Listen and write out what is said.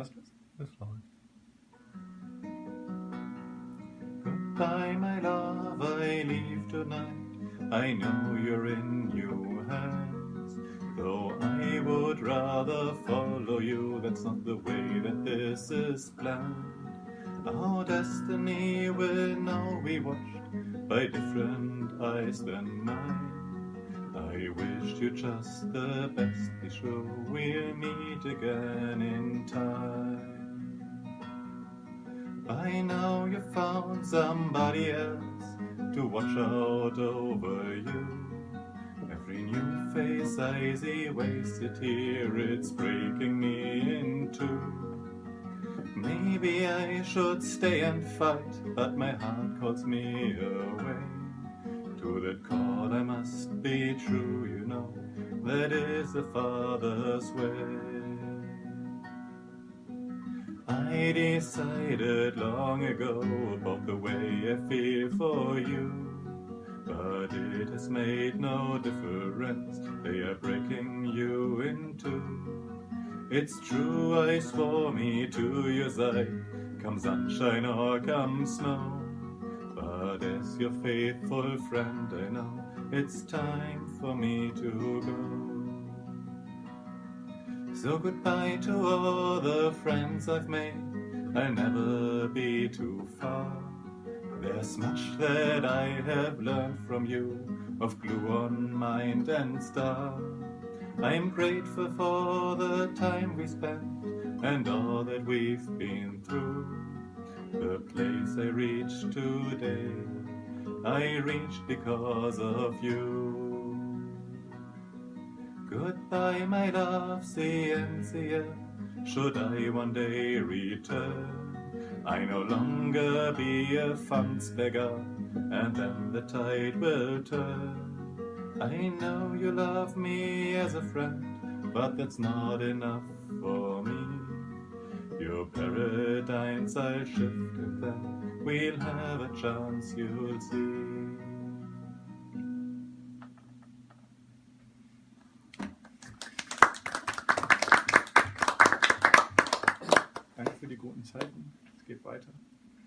Es? Das läuft. Goodbye, my love, I leave tonight. I know you're in new hands. Though I would rather follow you, that's not the way that this is planned. Our destiny will now be watched by different eyes than mine. I wish you just the best, be sure we'll meet again in time. By now you've found somebody else to watch out over you. Every new face I see wasted here, it's breaking me in two. Maybe I should stay and fight, but my heart calls me away. To that call I must be true, you know, that is the Father's way. I decided long ago about the way I feel for you. But it has made no difference, they are breaking you in two. It's true, I swore me to your side, come sunshine or come snow. But as your faithful friend, I know it's time for me to go. So goodbye to all the friends I've made. I'll never be too far. There's much that I have learned from you of gluon mind and star. I'm grateful for the time we spent and all that we've been through. The place I reached today, I reached because of you. Goodbye, my love, scientia. Should I one day return, I no longer be a funds beggar, and then the tide will turn. I know you love me as a friend, but that's not enough for me. Your paradigms I'll shift, and then we'll have a chance, you'll see. Danke für die guten Zeiten. Es geht weiter.